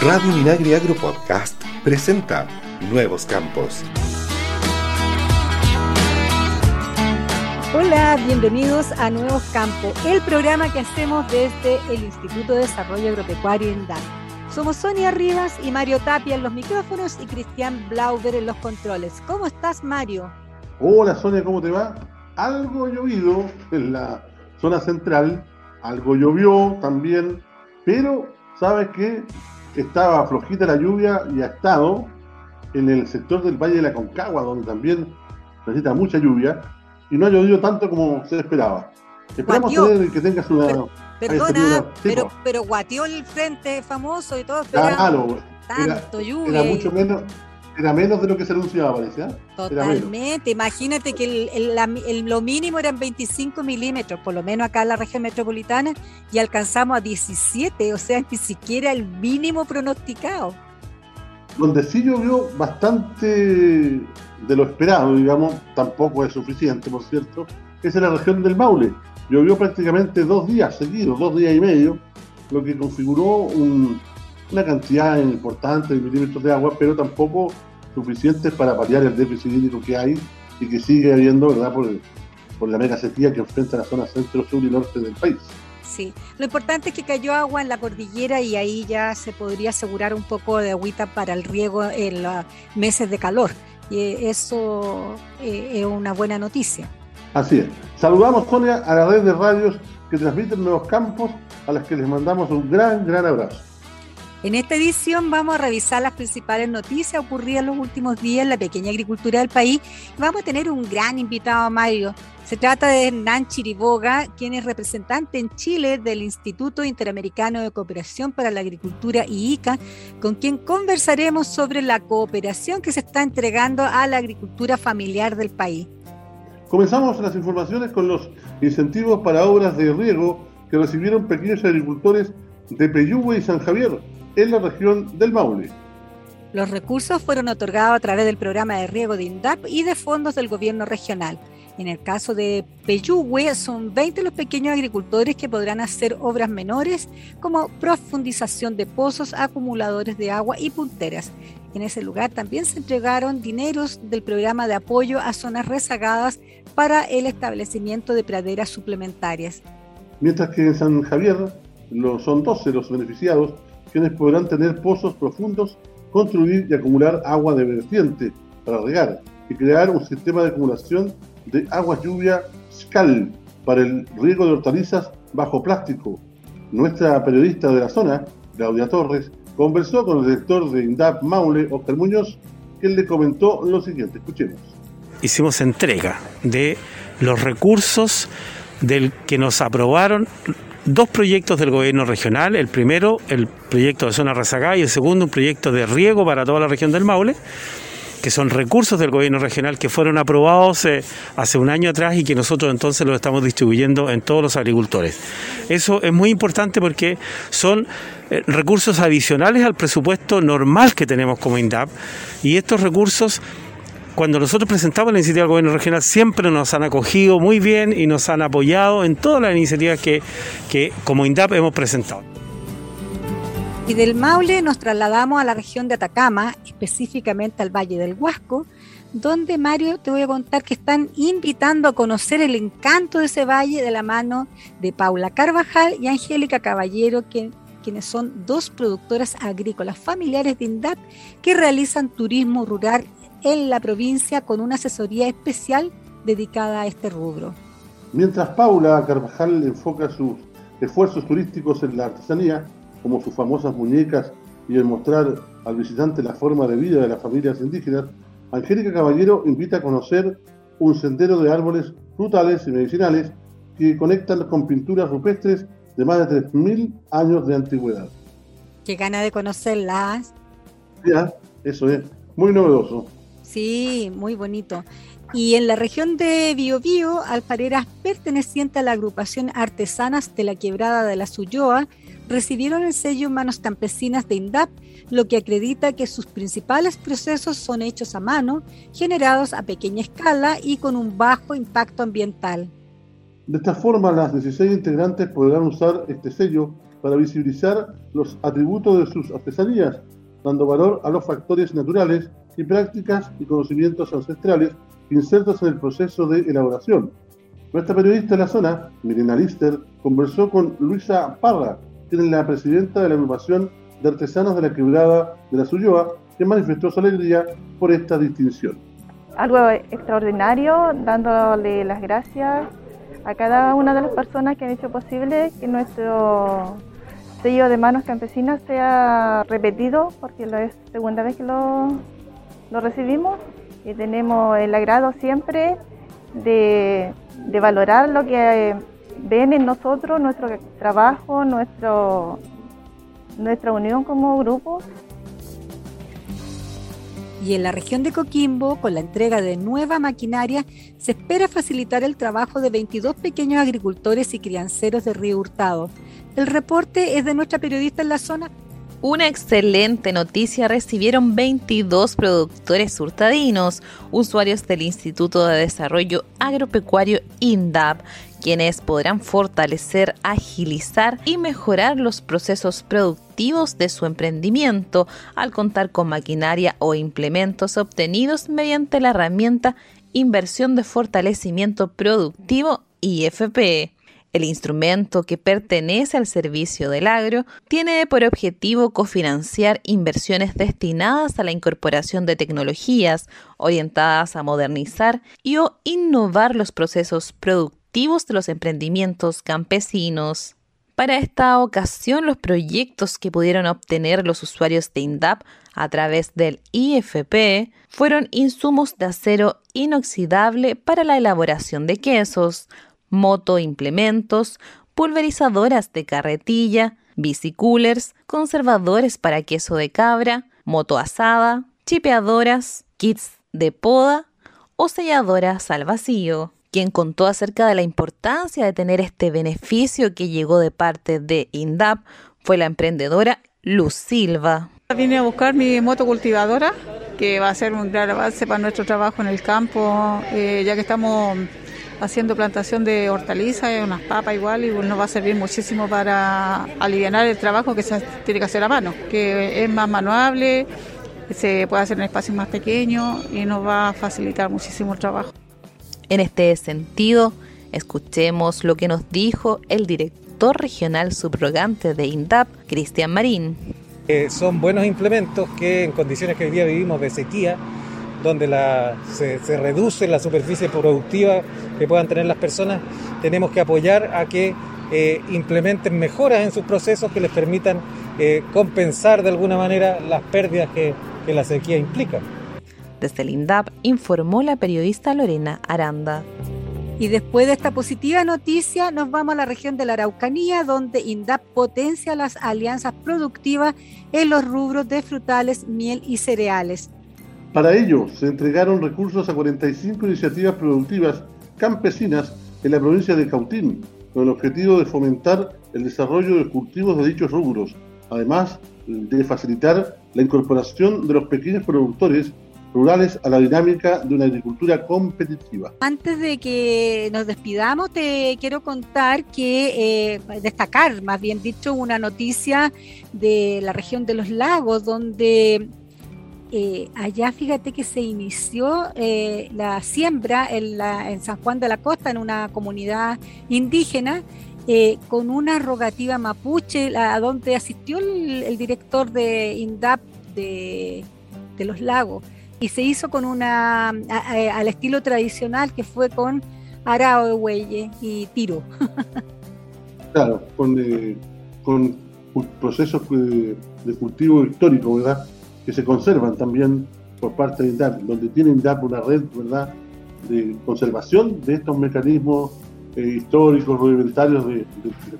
Radio Minagri Agro Podcast presenta Nuevos Campos. Hola, bienvenidos a Nuevos Campos, el programa que hacemos desde el Instituto de Desarrollo Agropecuario en DAN. Somos Sonia Rivas y Mario Tapia en los micrófonos y Cristian Blauber en los controles. ¿Cómo estás, Mario? Hola, Sonia, ¿cómo te va? Algo llovido en la zona central, algo llovió también, pero ¿sabes qué? Estaba flojita la lluvia y ha estado en el sector del Valle de la Concagua, donde también necesita mucha lluvia, y no ha llovido tanto como se esperaba. Esperamos tener que tengas una. perdona, pero, pero guateó el frente famoso y todo. Claro, tanto lluvia. Era mucho menos, era menos de lo que se anunciaba, parece. ¿eh? Totalmente. Imagínate que el, lo mínimo eran 25 milímetros, por lo menos acá en la región metropolitana, y alcanzamos a 17, o sea, ni siquiera el mínimo pronosticado. Donde sí llovió bastante de lo esperado, digamos, tampoco es suficiente, por cierto, es en la región del Maule. Llovió prácticamente dos días seguidos, dos días y medio, lo que configuró una cantidad importante de milímetros de agua, pero tampoco suficientes para paliar el déficit hídrico que hay y que sigue habiendo, ¿verdad?, por, por la mega sequía que enfrenta la zona centro, sur y norte del país. Sí, lo importante es que cayó agua en la cordillera y ahí ya se podría asegurar un poco de agüita para el riego en los meses de calor. Y eso eh, es una buena noticia. Así es. Saludamos, Sonia, a la red de radios que transmiten Nuevos Campos, a las que les mandamos un gran, gran abrazo. En esta edición vamos a revisar las principales noticias ocurridas en los últimos días en la pequeña agricultura del país. Vamos a tener un gran invitado, Mario. Se trata de Hernán Chiriboga, quien es representante en Chile del Instituto Interamericano de Cooperación para la Agricultura IICA, con quien conversaremos sobre la cooperación que se está entregando a la agricultura familiar del país. Comenzamos las informaciones con los incentivos para obras de riego que recibieron pequeños agricultores de Peyúgue y San Javier en la región del Maule. Los recursos fueron otorgados a través del programa de riego de INDAP y de fondos del gobierno regional. En el caso de Peyúgue, son 20 los pequeños agricultores que podrán hacer obras menores como profundización de pozos, acumuladores de agua y punteras. En ese lugar también se entregaron dineros del programa de apoyo a zonas rezagadas para el establecimiento de praderas suplementarias. Mientras que en San Javier son 12 los beneficiados quienes podrán tener pozos profundos, construir y acumular agua de vertiente para regar y crear un sistema de acumulación de agua lluvia SCAL para el riego de hortalizas bajo plástico. Nuestra periodista de la zona, Claudia Torres, conversó con el director de INDAP Maule, Oscar Muñoz, quien le comentó lo siguiente. Escuchemos. Hicimos entrega de los recursos del que nos aprobaron dos proyectos del gobierno regional. El primero, el proyecto de zona rezagada y el segundo, un proyecto de riego para toda la región del Maule que son recursos del gobierno regional que fueron aprobados eh, hace un año atrás y que nosotros entonces los estamos distribuyendo en todos los agricultores. Eso es muy importante porque son eh, recursos adicionales al presupuesto normal que tenemos como INDAP y estos recursos cuando nosotros presentamos la iniciativa del gobierno regional siempre nos han acogido muy bien y nos han apoyado en todas las iniciativas que, que como INDAP hemos presentado. Y del Maule nos trasladamos a la región de Atacama, específicamente al Valle del Huasco, donde Mario te voy a contar que están invitando a conocer el encanto de ese valle de la mano de Paula Carvajal y Angélica Caballero, quienes son dos productoras agrícolas familiares de INDAP que realizan turismo rural en la provincia con una asesoría especial dedicada a este rubro. Mientras Paula Carvajal enfoca sus esfuerzos turísticos en la artesanía, como sus famosas muñecas y el mostrar al visitante la forma de vida de las familias indígenas, Angélica Caballero invita a conocer un sendero de árboles frutales y medicinales que conectan con pinturas rupestres de más de 3.000 años de antigüedad. Qué gana de conocerlas. Ya, eso es, muy novedoso. Sí, muy bonito. Y en la región de Biobío, alfareras pertenecientes a la agrupación Artesanas de la Quebrada de la Suyoa recibieron el sello Manos Campesinas de INDAP, lo que acredita que sus principales procesos son hechos a mano, generados a pequeña escala y con un bajo impacto ambiental. De esta forma, las 16 integrantes podrán usar este sello para visibilizar los atributos de sus artesanías, dando valor a los factores naturales y prácticas y conocimientos ancestrales insertos en el proceso de elaboración. Nuestra periodista de la zona, Mirena Lister, conversó con Luisa Parra, quien es la presidenta de la agrupación de artesanos de la quebrada de la Suyoa, que manifestó su alegría por esta distinción. Algo extraordinario, dándole las gracias a cada una de las personas que han hecho posible que nuestro sello de manos campesinas sea repetido, porque es la segunda vez que lo, lo recibimos y tenemos el agrado siempre de, de valorar lo que ven en nosotros, nuestro trabajo, nuestro, nuestra unión como grupo. Y en la región de Coquimbo, con la entrega de nueva maquinaria, se espera facilitar el trabajo de 22 pequeños agricultores y crianceros de Río Hurtado. El reporte es de nuestra periodista en la zona. Una excelente noticia recibieron 22 productores hurtadinos, usuarios del Instituto de Desarrollo Agropecuario INDAP, quienes podrán fortalecer, agilizar y mejorar los procesos productivos de su emprendimiento al contar con maquinaria o implementos obtenidos mediante la herramienta Inversión de Fortalecimiento Productivo IFP. El instrumento que pertenece al servicio del agro tiene por objetivo cofinanciar inversiones destinadas a la incorporación de tecnologías orientadas a modernizar y o innovar los procesos productivos de los emprendimientos campesinos. Para esta ocasión, los proyectos que pudieron obtener los usuarios de INDAP a través del IFP fueron insumos de acero inoxidable para la elaboración de quesos, motoimplementos, pulverizadoras de carretilla, bicicoolers, conservadores para queso de cabra, moto asada, chipeadoras, kits de poda o selladoras al vacío quien contó acerca de la importancia de tener este beneficio que llegó de parte de INDAP fue la emprendedora Luz Silva. Vine a buscar mi moto cultivadora, que va a ser un gran avance para nuestro trabajo en el campo, eh, ya que estamos haciendo plantación de hortalizas, unas papas igual, y nos va a servir muchísimo para aliviar el trabajo que se tiene que hacer a mano, que es más manuable, se puede hacer en espacios más pequeños y nos va a facilitar muchísimo el trabajo. En este sentido, escuchemos lo que nos dijo el director regional subrogante de INDAP, Cristian Marín. son buenos implementos que en condiciones que hoy día vivimos de sequía, donde se, reduce la superficie productiva que puedan tener las personas, tenemos que apoyar a que eh, implementen mejoras en sus procesos que les permitan eh, compensar de alguna manera las pérdidas que la sequía implica. Desde el INDAP informó la periodista Lorena Aranda. Y después de esta positiva noticia, nos vamos a la región de la Araucanía, donde INDAP potencia las alianzas productivas en los rubros de frutales, miel y cereales. Para ello, se entregaron recursos a 45 iniciativas productivas campesinas en la provincia de Cautín, con el objetivo de fomentar el desarrollo de cultivos de dichos rubros, además de facilitar la incorporación de los pequeños productores rurales a la dinámica de una agricultura competitiva. Antes de que nos despidamos, te quiero contar que, eh, destacar, más bien dicho, una noticia de la región de los lagos, donde eh, allá fíjate que se inició eh, la siembra en, la, en, San Juan de la Costa, en una comunidad indígena, con una rogativa mapuche, a donde asistió el, director de INDAP de, los lagos y se hizo con una al estilo tradicional que fue con arao de huelle y tiro. claro, con, eh, con procesos de, cultivo histórico, ¿verdad? Que se conservan también por parte de INDAP, donde tiene INDAP una red, ¿verdad? De conservación de estos mecanismos eh, históricos, rudimentarios de,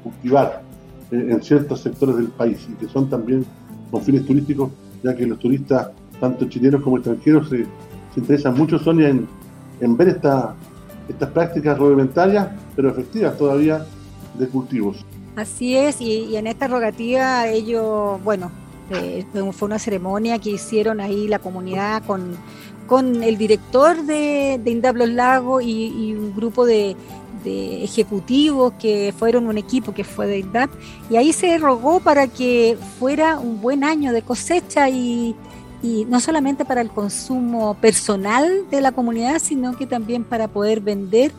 cultivar eh, en ciertos sectores del país y que son también con fines turísticos, ya que los turistas tanto chilenos como extranjeros se, interesan mucho, Sonia, en, en ver esta, estas prácticas rudimentarias, pero efectivas todavía, de cultivos. Así es, y, en esta rogativa ellos, bueno, fue una ceremonia que hicieron ahí la comunidad con, con el director de, de Los Lagos y, un grupo de, de ejecutivos que fueron un equipo que fue de INDAP y ahí se rogó para que fuera un buen año de cosecha y, y no solamente para el consumo personal de la comunidad, sino que también para poder vender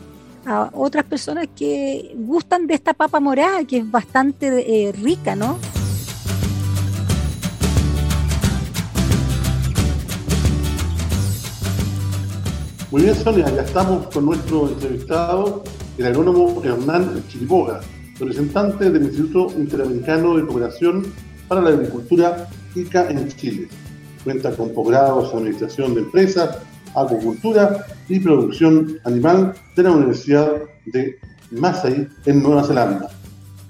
a otras personas que gustan de esta papa morada, que es bastante eh, rica, ¿no? Muy bien, Sonia, ya estamos con nuestro entrevistado, el agrónomo Hernán Chiriboga, representante del Instituto Interamericano de Cooperación para la Agricultura ICA en Chile. Cuenta con posgrados en Administración de Empresas, Acuicultura y Producción Animal de la Universidad de Masai en Nueva Zelanda.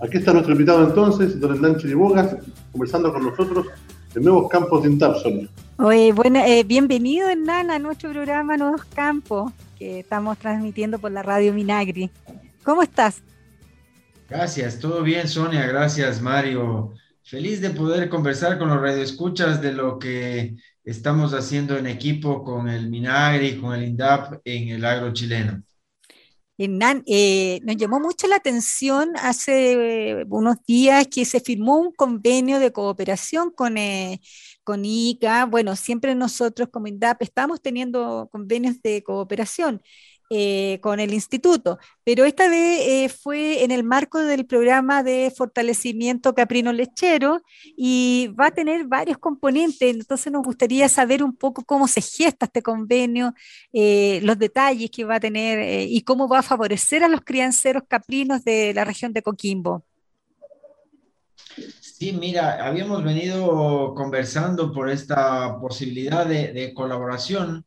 Aquí está nuestro invitado entonces, don Hernán Chiribogas, conversando con nosotros en Nuevos Campos de INTAP, Sonia. Oye, bueno, eh, bienvenido Hernán a nuestro programa Nuevos Campos, que estamos transmitiendo por la radio Minagri. ¿Cómo estás? Gracias, todo bien Sonia, gracias Mario. Feliz de poder conversar con los radioescuchas de lo que estamos haciendo en equipo con el Minagri, con el INDAP en el agro chileno. Hernán, eh, nos llamó mucho la atención hace unos días que se firmó un convenio de cooperación con, eh, con ICA. Bueno, siempre nosotros como INDAP estamos teniendo convenios de cooperación. Eh, con el instituto, pero esta vez eh, fue en el marco del programa de fortalecimiento caprino lechero y va a tener varios componentes, entonces nos gustaría saber un poco cómo se gesta este convenio, eh, los detalles que va a tener y cómo va a favorecer a los crianceros caprinos de la región de Coquimbo. Sí, mira, habíamos venido conversando por esta posibilidad de, de colaboración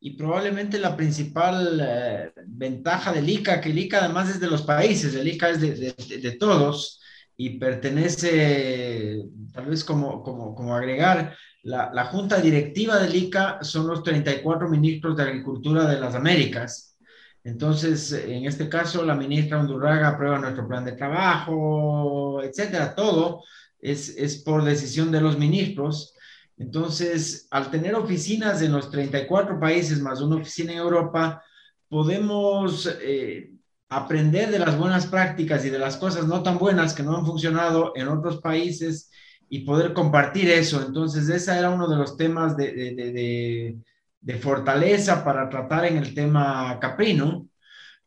y probablemente la principal eh, ventaja del ICA, que el ICA además es de los países, el ICA es de, todos y pertenece, tal vez como, como, como agregar, la, la, junta directiva del ICA son los 34 ministros de Agricultura de las Américas. Entonces, en este caso, la ministra Undurraga aprueba nuestro plan de trabajo, etcétera, todo es, es por decisión de los ministros entonces, al tener oficinas en los 34 países más una oficina en Europa, podemos eh, aprender de las buenas prácticas y de las cosas no tan buenas que no han funcionado en otros países y poder compartir eso. Entonces, ese era uno de los temas de, de, de, de fortaleza para tratar en el tema caprino,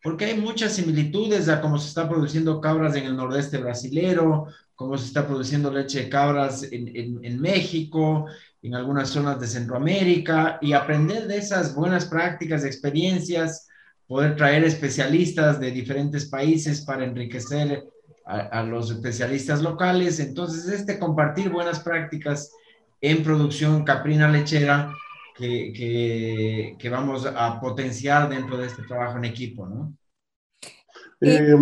porque hay muchas similitudes a cómo se está produciendo cabras en el nordeste brasilero, cómo se está produciendo leche de cabras en, en, en, México, en algunas zonas de Centroamérica, y aprender de esas buenas prácticas, experiencias, poder traer especialistas de diferentes países para enriquecer a, a los especialistas locales. Entonces, este compartir buenas prácticas en producción caprina lechera que, que, que, vamos a potenciar dentro de este trabajo en equipo, ¿no? Eh,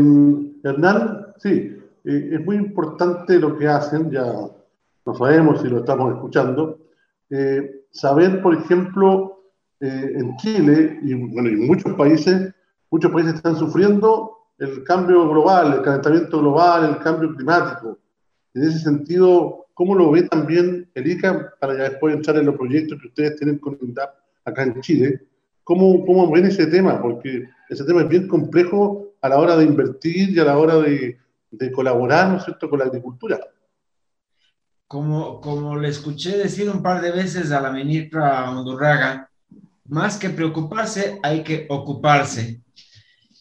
Hernán, sí, eh, es muy importante lo que hacen, ya no sabemos si lo estamos escuchando, eh, saber, por ejemplo, eh, en Chile y, bueno, en muchos países, muchos países están sufriendo el cambio global, el calentamiento global, el cambio climático. En ese sentido, ¿cómo lo ve también el ICA para ya después entrar en los proyectos que ustedes tienen con INDAP acá en Chile? ¿Cómo, ¿Cómo ven ese tema? Porque ese tema es bien complejo a la hora de invertir y a la hora de, de colaborar, ¿no es cierto?, con la agricultura. Como, como le escuché decir un par de veces a la ministra Hondurraga, más que preocuparse, hay que ocuparse.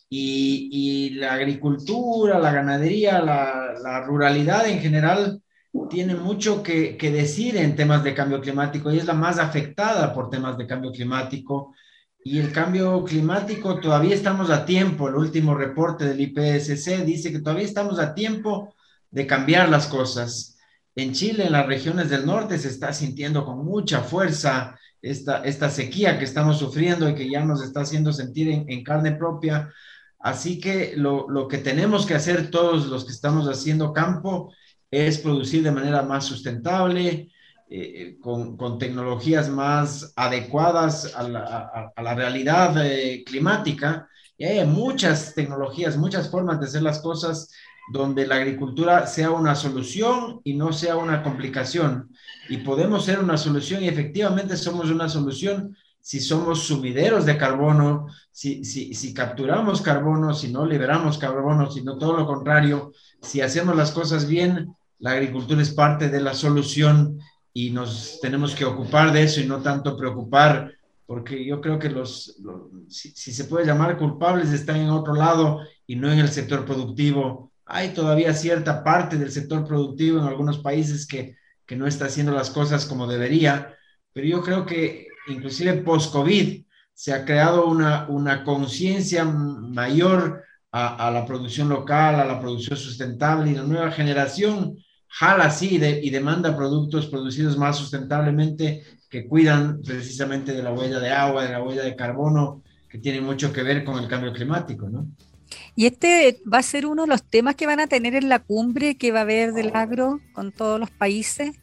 Y, y la agricultura, la ganadería, la, la, ruralidad en general tiene mucho que, que, decir en temas de cambio climático y es la más afectada por temas de cambio climático. Y el cambio climático todavía estamos a tiempo. El último reporte del IPCC dice que todavía estamos a tiempo de cambiar las cosas. En Chile, en las regiones del norte, se está sintiendo con mucha fuerza esta, esta sequía que estamos sufriendo y que ya nos está haciendo sentir en, en carne propia. Así que lo, lo, que tenemos que hacer todos los que estamos haciendo campo es producir de manera más sustentable, eh, con, con, tecnologías más adecuadas a la, a, a la realidad eh, climática. Y hay muchas tecnologías, muchas formas de hacer las cosas donde la agricultura sea una solución y no sea una complicación. Y podemos ser una solución y efectivamente somos una solución si somos sumideros de carbono, si, si, si capturamos carbono, si no liberamos carbono, sino todo lo contrario, si hacemos las cosas bien, la agricultura es parte de la solución y nos tenemos que ocupar de eso y no tanto preocupar, porque yo creo que los, si, se puede llamar culpables están en otro lado y no en el sector productivo. Hay todavía cierta parte del sector productivo en algunos países que, que no está haciendo las cosas como debería, pero yo creo que inclusive post-COVID se ha creado una, una conciencia mayor a, la producción local, a la producción sustentable y la nueva generación jala así de, y demanda productos producidos más sustentablemente que cuidan precisamente de la huella de agua, de la huella de carbono, que tiene mucho que ver con el cambio climático, ¿no? Y este va a ser uno de los temas que van a tener en la cumbre que va a haber del agro con todos los países.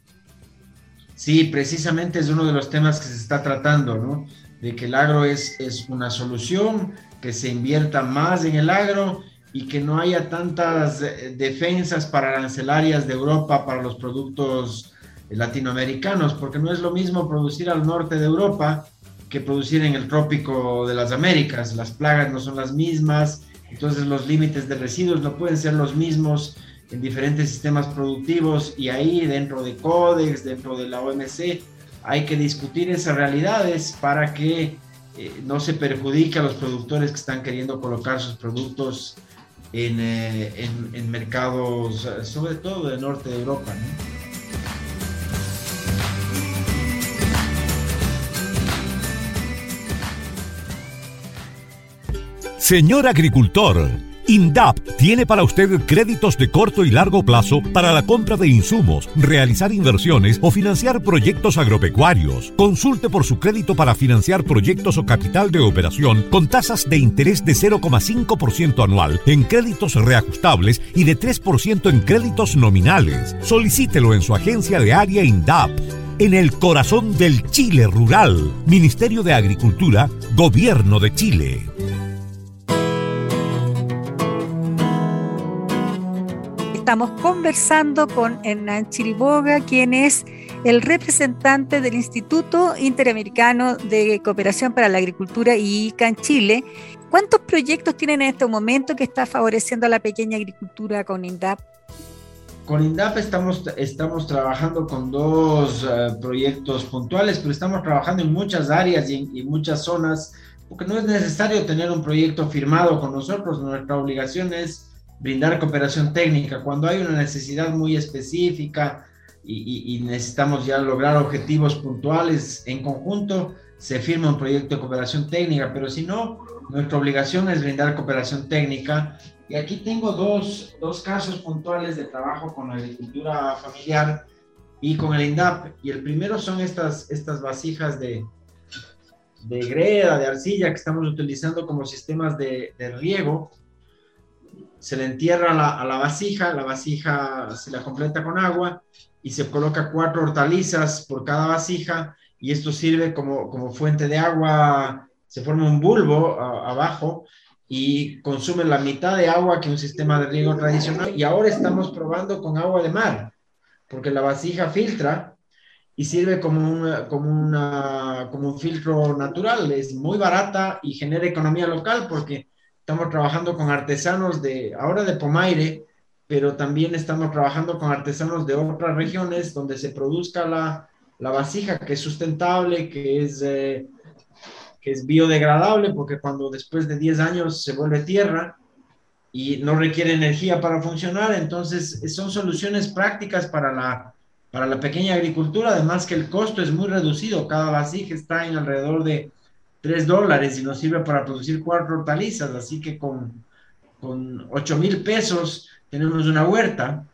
Sí, precisamente es uno de los temas que se está tratando, ¿no? De que el agro es, es una solución, que se invierta más en el agro y que no haya tantas eh, defensas para arancelarias de Europa para los productos latinoamericanos, porque no es lo mismo producir al norte de Europa que producir en el trópico de las Américas. Las plagas no son las mismas, entonces los límites de residuos no pueden ser los mismos en diferentes sistemas productivos y ahí dentro de Codex, dentro de la OMC, hay que discutir esas realidades para que eh, no se perjudique a los productores que están queriendo colocar sus productos en, eh, en, mercados, sobre todo del norte de Europa. Señor agricultor, INDAP tiene para usted créditos de corto y largo plazo para la compra de insumos, realizar inversiones o financiar proyectos agropecuarios. Consulte por su crédito para financiar proyectos o capital de operación con tasas de interés de 0,5% anual en créditos reajustables y de 3% en créditos nominales. Solicítelo en su agencia de área INDAP en el corazón del Chile rural. Ministerio de Agricultura, Gobierno de Chile. Estamos conversando con Hernán Chiriboga, quien es el representante del Instituto Interamericano de Cooperación para la Agricultura y ICA en Chile. ¿Cuántos proyectos tienen en este momento que está favoreciendo a la pequeña agricultura con INDAP? Con INDAP estamos, estamos trabajando con dos uh, proyectos puntuales, pero estamos trabajando en muchas áreas y en y muchas zonas, porque no es necesario tener un proyecto firmado con nosotros. Nuestra obligación es brindar cooperación técnica. Cuando hay una necesidad muy específica y, necesitamos ya lograr objetivos puntuales en conjunto, se firma un proyecto de cooperación técnica, pero si no, nuestra obligación es brindar cooperación técnica. Y aquí tengo dos, dos casos puntuales de trabajo con la agricultura familiar y con el INDAP. Y el primero son estas, estas vasijas de, de greda, de arcilla que estamos utilizando como sistemas de, de riego se le entierra a la vasija, la vasija se la completa con agua y se coloca cuatro hortalizas por cada vasija y esto sirve como, como fuente de agua, se forma un bulbo abajo y consume la mitad de agua que un sistema de riego tradicional y ahora estamos probando con agua de mar, porque la vasija filtra y sirve como, una, como, una, como un filtro natural, es muy barata y genera economía local porque Estamos trabajando con artesanos de, ahora de Pomaire, pero también estamos trabajando con artesanos de otras regiones donde se produzca la, la vasija que es sustentable, que es, eh, que es biodegradable, porque cuando después de 10 años se vuelve tierra y no requiere energía para funcionar, entonces son soluciones prácticas para la, para la pequeña agricultura, además que el costo es muy reducido, cada vasija está en alrededor de 3 dólares y nos sirve para producir cuatro hortalizas, así que con, con 8 mil pesos tenemos una huerta.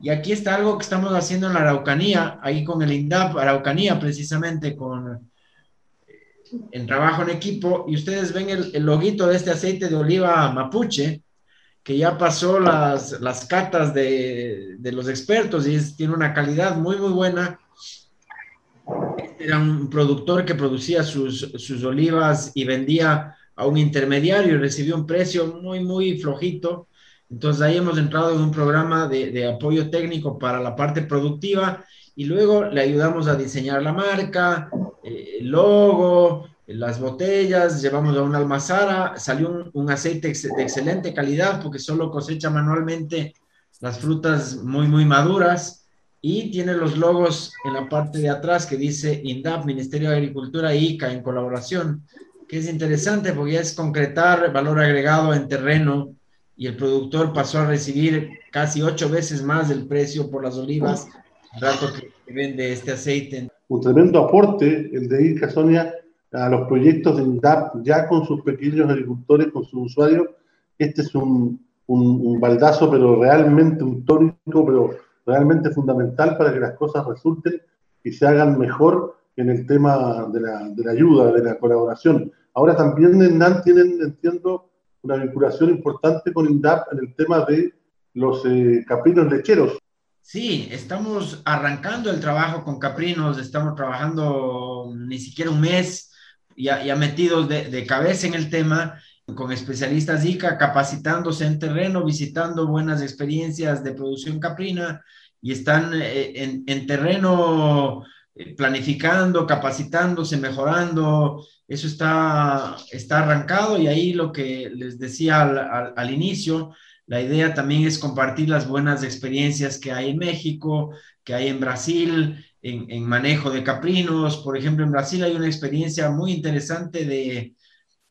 Y aquí está algo que estamos haciendo en la Araucanía, ahí con el INDAP, Araucanía precisamente, con en trabajo en equipo, y ustedes ven el, el loguito de este aceite de oliva mapuche, que ya pasó las, las catas de, de los expertos y es, tiene una calidad muy, muy buena era un productor que producía sus, sus olivas y vendía a un intermediario y recibió un precio muy, muy flojito. Entonces ahí hemos entrado en un programa de, apoyo técnico para la parte productiva y luego le ayudamos a diseñar la marca, eh, el logo, las botellas, llevamos a una almazara, salió un, aceite de excelente calidad porque solo cosecha manualmente las frutas muy, muy maduras y tiene los logos en la parte de atrás que dice INDAP, Ministerio de Agricultura y ICA en colaboración, que es interesante porque es concretar valor agregado en terreno y el productor pasó a recibir casi ocho veces más del precio por las olivas, rato que vende este aceite. Un tremendo aporte el de ICA Sonia a los proyectos de INDAP ya con sus pequeños agricultores, con sus usuarios. Este es un, un, baldazo, pero realmente un tónico, pero realmente fundamental para que las cosas resulten y se hagan mejor en el tema de la, de la ayuda, de la colaboración. Ahora también en NAN tienen, entiendo, una vinculación importante con INDAP en el tema de los eh, caprinos lecheros. Sí, estamos arrancando el trabajo con caprinos, estamos trabajando ni siquiera un mes ya, ya metidos de, de, cabeza en el tema, con especialistas ICA, capacitándose en terreno, visitando buenas experiencias de producción caprina y están eh, en, en, terreno eh, planificando, capacitándose, mejorando. Eso está, está arrancado y ahí lo que les decía al, al, al inicio, la idea también es compartir las buenas experiencias que hay en México, que hay en Brasil, en, manejo de caprinos. Por ejemplo, en Brasil hay una experiencia muy interesante de,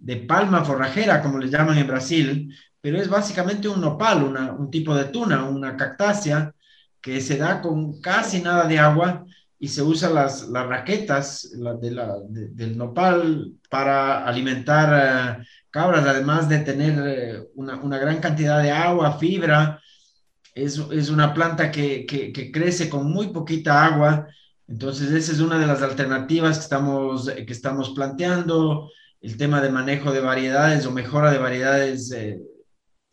de palma forrajera, como le llaman en Brasil, pero es básicamente un nopal, un tipo de tuna, una cactácea, que se da con casi nada de agua y se usa las, las raquetas de la, del nopal para alimentar eh, cabras, además de tener eh, una, una, gran cantidad de agua, fibra. Es, es una planta que, que, que, crece con muy poquita agua entonces, esa es una de las alternativas que estamos, que estamos planteando, el tema de manejo de variedades o mejora de variedades eh,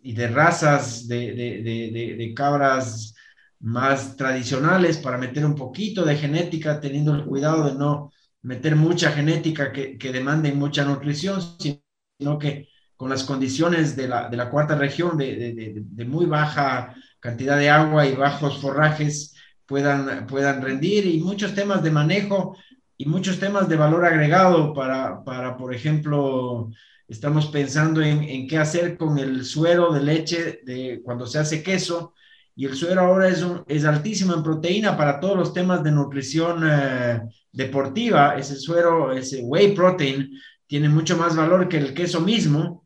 y de razas de, de, de, cabras más tradicionales para meter un poquito de genética, teniendo el cuidado de no meter mucha genética que, que demande mucha nutrición, sino que con las condiciones de la, la cuarta región de, de, muy baja cantidad de agua y bajos forrajes, puedan, puedan rendir y muchos temas de manejo y muchos temas de valor agregado para, para por ejemplo, estamos pensando en, qué hacer con el suero de leche de cuando se hace queso y el suero ahora es, es altísimo en proteína para todos los temas de nutrición eh, deportiva. Ese suero, ese whey protein, tiene mucho más valor que el queso mismo.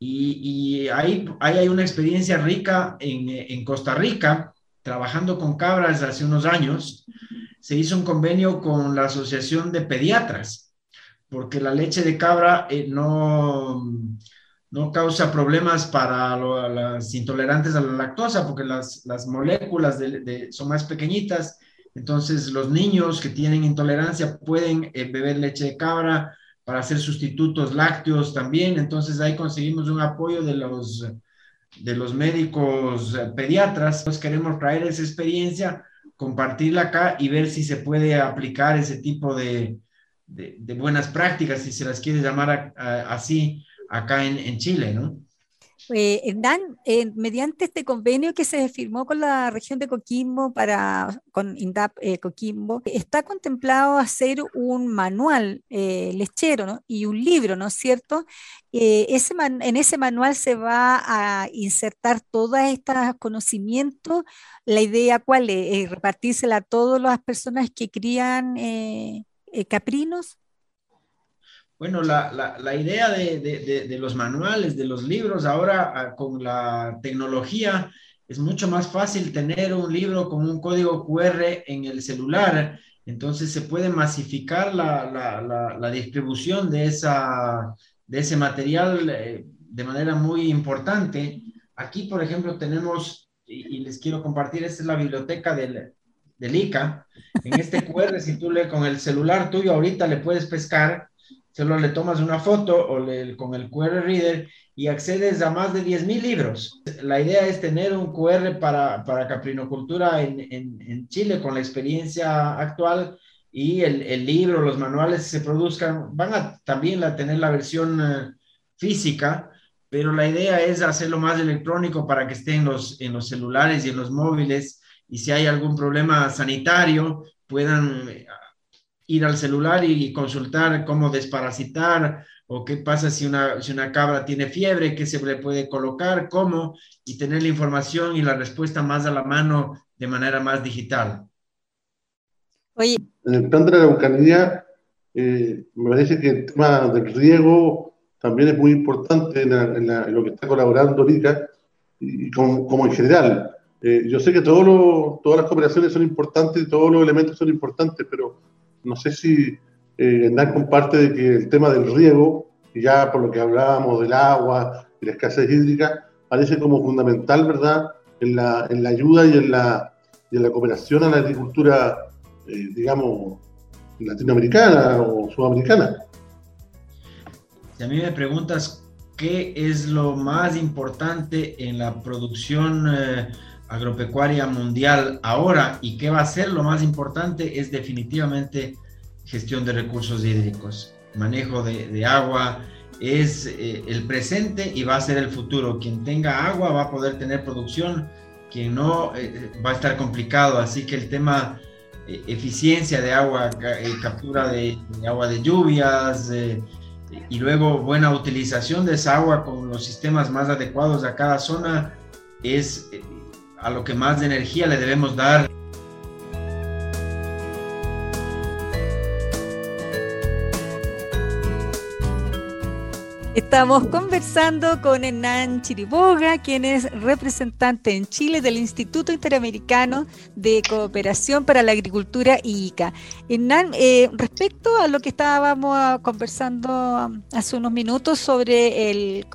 Y, y ahí, ahí, hay una experiencia rica en, en Costa Rica, trabajando con cabras hace unos años, se hizo un convenio con la Asociación de Pediatras, porque la leche de cabra eh, no, no causa problemas para las intolerantes a la lactosa, porque las, las moléculas de, son más pequeñitas. Entonces, los niños que tienen intolerancia pueden eh, beber leche de cabra para hacer sustitutos lácteos también. Entonces, ahí conseguimos un apoyo de los de los médicos eh, pediatras, pues queremos traer esa experiencia, compartirla acá y ver si se puede aplicar ese tipo de, de, buenas prácticas, si se las quiere llamar así, acá en, en Chile, ¿no? Eh, Dan, eh, mediante este convenio que se firmó con la región de Coquimbo para con INDAP eh, Coquimbo, está contemplado hacer un manual eh, lechero y un libro, ¿no es cierto? Eh, en ese manual se va a insertar todos estos conocimientos. La idea cuál es, repartírsela a todas las personas que crían caprinos. Bueno, la, la, la idea de, de, de, los manuales, de los libros, ahora ah, con la tecnología, es mucho más fácil tener un libro con un código QR en el celular, entonces se puede masificar la, la, distribución de, esa, de ese material eh, de manera muy importante. Aquí, por ejemplo, tenemos, y, y les quiero compartir, esta es la biblioteca del, del ICA. En este QR, si tú le con el celular tuyo ahorita le puedes pescar solo le tomas una foto o le, con el QR Reader y accedes a más de 10.000 libros. La idea es tener un QR para, para caprinocultura en, en, en, Chile con la experiencia actual y el, el, libro, los manuales que se produzcan, van a también a tener la versión uh, física, pero la idea es hacerlo más electrónico para que esté en los, en los celulares y en los móviles y si hay algún problema sanitario puedan ir al celular y consultar cómo desparasitar o qué pasa si una, si una cabra tiene fiebre, qué se le puede colocar, cómo, y tener la información y la respuesta más a la mano de manera más digital. Oye. En el plan de la Araucanía, eh, me parece que el tema del riego también es muy importante en, lo que está colaborando RICA y como, en general. Eh, yo sé que todas las cooperaciones son importantes y todos los elementos son importantes, pero no sé si eh, comparte de que el tema del riego, ya por lo que hablábamos del agua y la escasez hídrica, parece como fundamental, ¿verdad?, en la, en la ayuda y en la, en la cooperación a la agricultura, eh, digamos, latinoamericana o sudamericana. Si a mí me preguntas qué es lo más importante en la producción eh, agropecuaria mundial ahora y qué va a ser lo más importante, es definitivamente gestión de recursos hídricos, manejo de, agua, es eh, el presente y va a ser el futuro. Quien tenga agua va a poder tener producción, quien no eh, va a estar complicado. Así que el tema eh, eficiencia de agua, captura de, agua de lluvias y luego buena utilización de esa agua con los sistemas más adecuados a cada zona es a lo que más de energía le debemos dar. Estamos conversando con Hernán Chiriboga, quien es representante en Chile del Instituto Interamericano de Cooperación para la Agricultura IICA. Hernán, eh, respecto a lo que estábamos conversando hace unos minutos sobre el,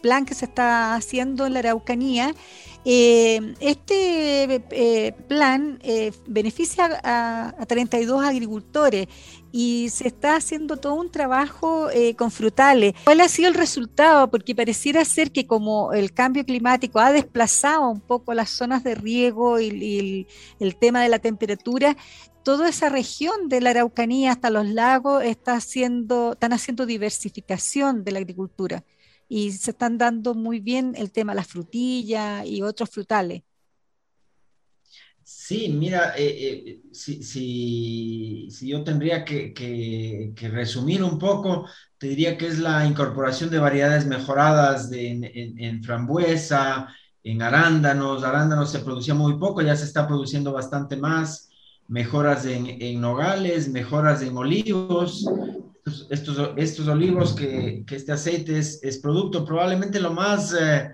plan que se está haciendo en la Araucanía, eh, este eh, plan beneficia a, a, 32 agricultores y se está haciendo todo un trabajo eh, con frutales. ¿Cuál ha sido el resultado? Porque pareciera ser que como el cambio climático ha desplazado un poco las zonas de riego y, el, tema de la temperatura, toda esa región de la Araucanía hasta los lagos está haciendo, están haciendo diversificación de la agricultura y se están dando muy bien el tema de las frutillas y otros frutales. Sí, mira, eh, eh, si, yo tendría que, resumir un poco, te diría que es la incorporación de variedades mejoradas en, frambuesa, en arándanos. Arándanos se producía muy poco, ya se está produciendo bastante más. Mejoras en, nogales, mejoras en olivos. Estos, estos, olivos que, este aceite es, producto, probablemente lo más... Eh,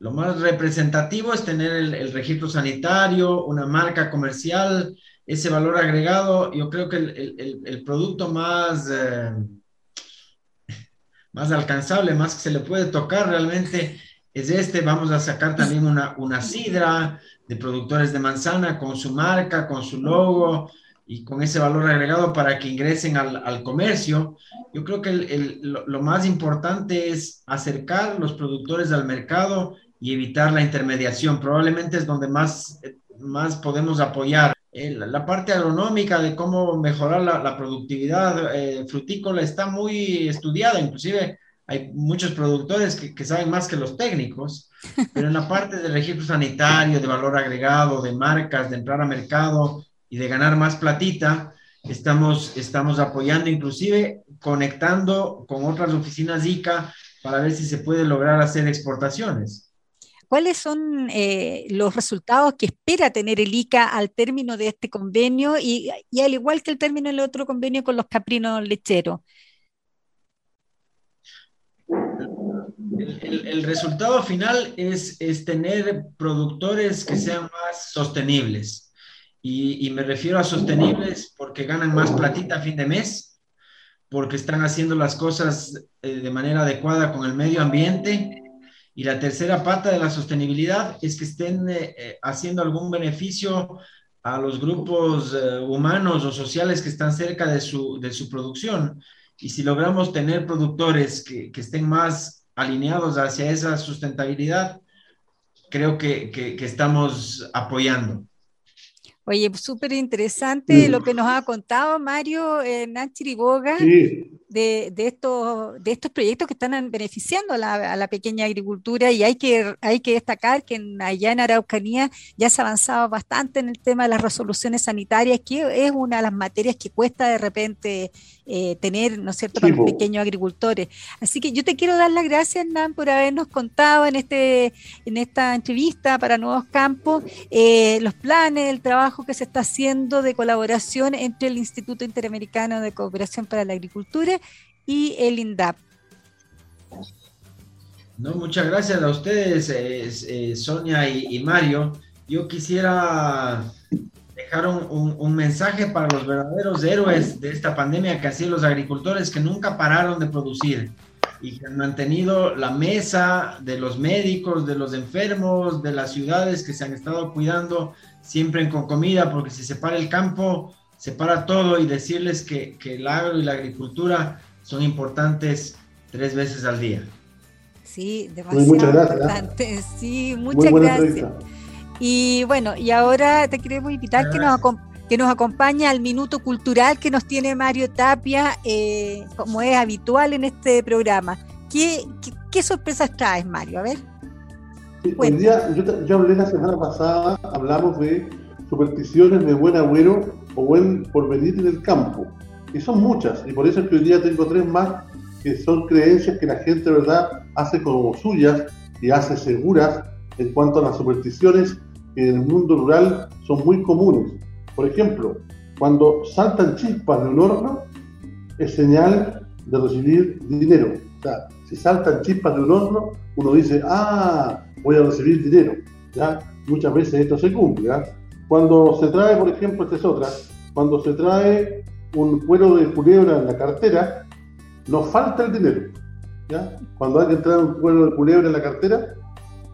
lo más representativo es tener el, registro sanitario, una marca comercial, ese valor agregado. Yo creo que el, producto más, eh, más alcanzable, más que se le puede tocar realmente es este. Vamos a sacar también una, una sidra de productores de manzana con su marca, con su logo y con ese valor agregado para que ingresen al, comercio. Yo creo que lo, lo, más importante es acercar los productores al mercado y evitar la intermediación. Probablemente es donde más, más podemos apoyar. la parte agronómica de cómo mejorar la, productividad eh, frutícola está muy estudiada, inclusive hay muchos productores que, que, saben más que los técnicos, pero en la parte del registro sanitario, de valor agregado, de marcas, de entrar a mercado y de ganar más platita, estamos, estamos apoyando, inclusive conectando con otras oficinas ICA para ver si se puede lograr hacer exportaciones. ¿Cuáles son eh, los resultados que espera tener el ICA al término de este convenio y, al igual que el término del otro convenio con los caprinos lecheros? El, resultado final es, tener productores que sean más sostenibles. Y, me refiero a sostenibles porque ganan más platita a fin de mes, porque están haciendo las cosas eh, de manera adecuada con el medio ambiente y la tercera pata de la sostenibilidad es que estén eh, eh, haciendo algún beneficio a los grupos eh, humanos o sociales que están cerca de su, de su producción. Y si logramos tener productores que, que estén más alineados hacia esa sustentabilidad, creo que, que, que estamos apoyando. Oye, súper interesante lo que nos ha contado Mario eh, Nachiriboga. Sí, de, estos, de estos proyectos que están beneficiando a la, pequeña agricultura y hay que, hay que destacar que allá en Araucanía ya se ha avanzado bastante en el tema de las resoluciones sanitarias, que es una de las materias que cuesta de repente eh, tener, ¿no es cierto?, para los pequeños agricultores. Así que yo te quiero dar las gracias, Nan, por habernos contado en, este, en esta entrevista para Nuevos Campos eh, los planes, el trabajo que se está haciendo de colaboración entre el Instituto Interamericano de Cooperación para la Agricultura y el INDAP. No, muchas gracias a ustedes, eh, Sonia y Mario. Yo quisiera dejaron un, mensaje para los verdaderos héroes de esta pandemia que han sido los agricultores que nunca pararon de producir y que han mantenido la mesa de los médicos, de los enfermos, de las ciudades que se han estado cuidando siempre con comida, porque si se para el campo, se para todo y decirles que, que el agro y la agricultura son importantes tres veces al día. Sí, demasiado muchas gracias. Sí, muchas gracias. Y bueno, y ahora te queremos invitar que nos, que nos acompañe al minuto cultural que nos tiene Mario Tapia, eh, como es habitual en este programa. ¿Qué, qué, sorpresas traes, Mario? A ver. Sí, día, yo, yo, hablé la semana pasada, hablamos de supersticiones de buen agüero o buen porvenir en el campo. Y son muchas, y por eso es que hoy día tengo tres más que son creencias que la gente, ¿verdad?, hace como suyas y hace seguras en cuanto a las supersticiones que en el mundo rural son muy comunes. Por ejemplo, cuando saltan chispas de un horno, es señal de recibir dinero. O sea, si saltan chispas de un horno, uno dice, ah, voy a recibir dinero. ¿ya? Muchas veces esto se cumple. Cuando se trae, por ejemplo, esta es otra, cuando se trae un cuero de culebra en la cartera, nos falta el dinero. ¿ya? Cuando hay que traer un cuero de culebra en la cartera,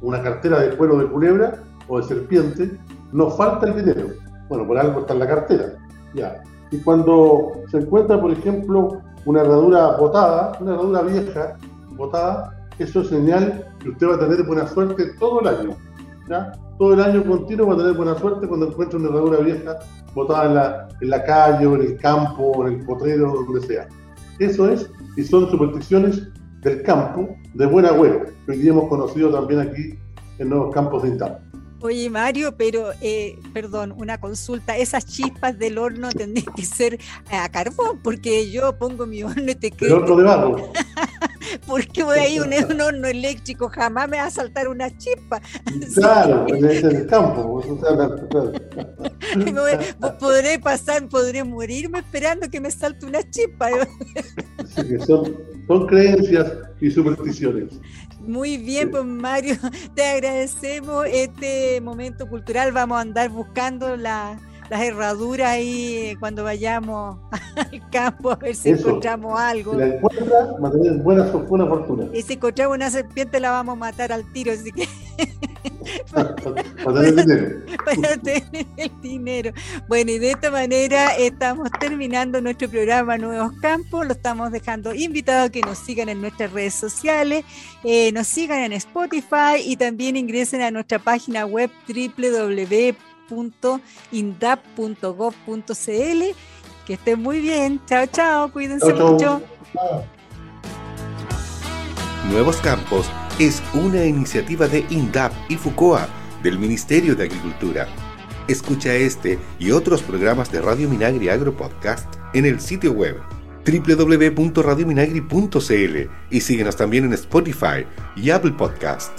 una cartera de cuero de culebra, o de serpiente, nos falta el dinero. Bueno, por algo está en la cartera. Ya. Y cuando se encuentra, por ejemplo, una herradura botada, una herradura vieja, botada, eso es señal que usted va a tener buena suerte todo el año. ¿ya? Todo el año continuo va a tener buena suerte cuando encuentre una herradura vieja botada en la, en la calle, o en el campo, o en el potrero, donde sea. Eso es, y son supersticiones del campo de buen agüero, que hoy día hemos conocido también aquí en Nuevos Campos de Intal. Oye, Mario, pero, eh, perdón, una consulta. Esas chispas del horno tendrían que ser a carbón, porque yo pongo mi horno y te creo. El horno de barro. porque voy a ir a un horno eléctrico, jamás me va a saltar una chispa. Claro, en el campo. podré pasar, podré morirme esperando que me salte una chispa. son, son creencias y supersticiones. Muy bien, pues Mario, te agradecemos este momento cultural. Vamos a andar buscando las herraduras ahí cuando vayamos al campo a ver si encontramos algo. Si la encuentra, va a tener buena, buena fortuna. Y si encontramos una serpiente, la vamos a matar al tiro, así que. para, tener el dinero. Para tener el dinero. Bueno, y de esta manera estamos terminando nuestro programa Nuevos Campos. Lo estamos dejando invitado a que nos sigan en nuestras redes sociales, eh, nos sigan en Spotify y también ingresen a nuestra página web www.indap.gov.cl. Que estén muy bien. Chao, chao. Cuídense mucho. Nuevos Campos es una iniciativa de INDAP y FUCOA del Ministerio de Agricultura. Escucha este y otros programas de Radio Minagri Agro Podcast en el sitio web www.radiominagri.cl y síguenos también en Spotify y Apple Podcast.